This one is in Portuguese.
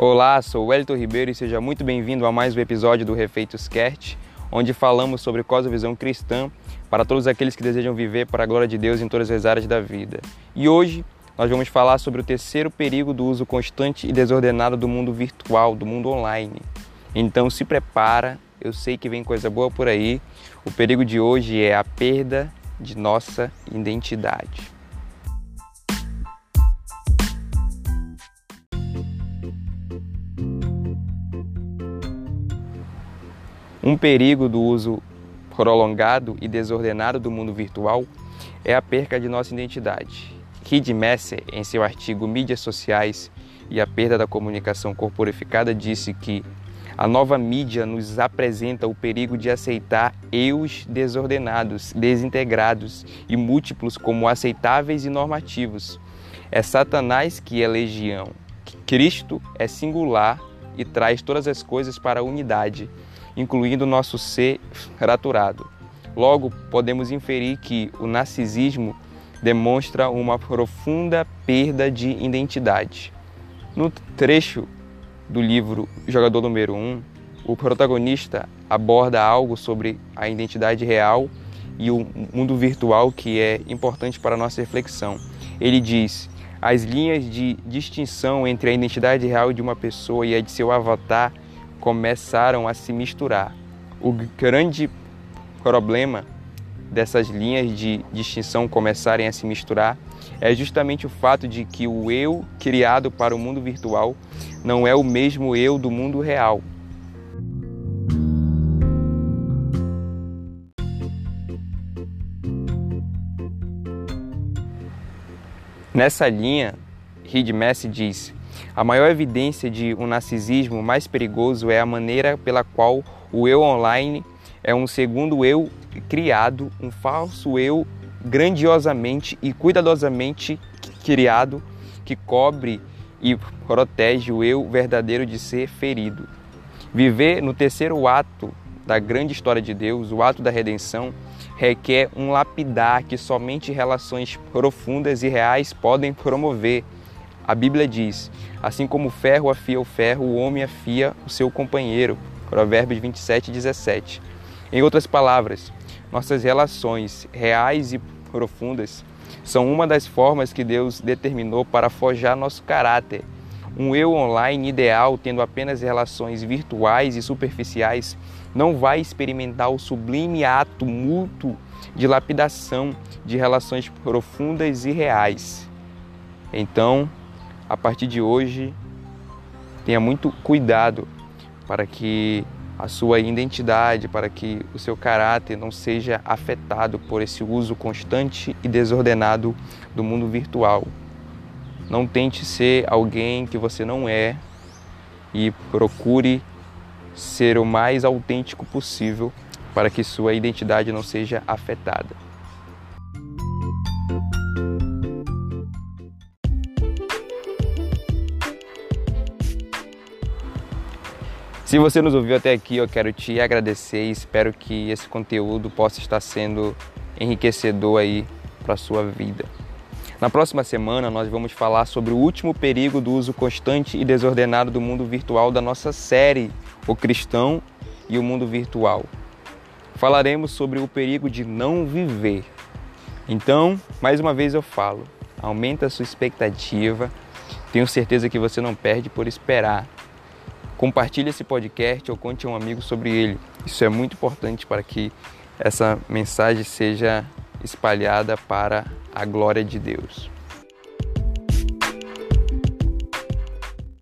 Olá, sou Wellington Ribeiro e seja muito bem-vindo a mais um episódio do Refeitos Cast, onde falamos sobre cosmovisão cristã para todos aqueles que desejam viver para a glória de Deus em todas as áreas da vida. E hoje nós vamos falar sobre o terceiro perigo do uso constante e desordenado do mundo virtual, do mundo online. Então se prepara, eu sei que vem coisa boa por aí. O perigo de hoje é a perda de nossa identidade. Um perigo do uso prolongado e desordenado do mundo virtual é a perca de nossa identidade. Reed Messer, em seu artigo Mídias Sociais e a Perda da Comunicação Corporificada, disse que a nova mídia nos apresenta o perigo de aceitar eus desordenados, desintegrados e múltiplos como aceitáveis e normativos. É Satanás que é legião. Cristo é singular e traz todas as coisas para a unidade incluindo nosso ser fraturado. Logo, podemos inferir que o narcisismo demonstra uma profunda perda de identidade. No trecho do livro Jogador Número 1, o protagonista aborda algo sobre a identidade real e o mundo virtual que é importante para a nossa reflexão. Ele diz: as linhas de distinção entre a identidade real de uma pessoa e a de seu avatar começaram a se misturar. O grande problema dessas linhas de distinção começarem a se misturar é justamente o fato de que o eu criado para o mundo virtual não é o mesmo eu do mundo real. Nessa linha, Reed Messi diz: a maior evidência de um narcisismo mais perigoso é a maneira pela qual o eu online é um segundo eu criado, um falso eu grandiosamente e cuidadosamente criado que cobre e protege o eu verdadeiro de ser ferido. Viver no terceiro ato da grande história de Deus, o ato da redenção, requer um lapidar que somente relações profundas e reais podem promover a Bíblia diz: assim como o ferro afia o ferro, o homem afia o seu companheiro. Provérbios 27, 17. Em outras palavras, nossas relações reais e profundas são uma das formas que Deus determinou para forjar nosso caráter. Um eu online ideal, tendo apenas relações virtuais e superficiais, não vai experimentar o sublime ato mútuo de lapidação de relações profundas e reais. Então, a partir de hoje, tenha muito cuidado para que a sua identidade, para que o seu caráter não seja afetado por esse uso constante e desordenado do mundo virtual. Não tente ser alguém que você não é e procure ser o mais autêntico possível para que sua identidade não seja afetada. Se você nos ouviu até aqui, eu quero te agradecer e espero que esse conteúdo possa estar sendo enriquecedor aí para sua vida. Na próxima semana, nós vamos falar sobre o último perigo do uso constante e desordenado do mundo virtual da nossa série O Cristão e o Mundo Virtual. Falaremos sobre o perigo de não viver. Então, mais uma vez eu falo, aumenta a sua expectativa. Tenho certeza que você não perde por esperar Compartilhe esse podcast ou conte a um amigo sobre ele. Isso é muito importante para que essa mensagem seja espalhada para a glória de Deus.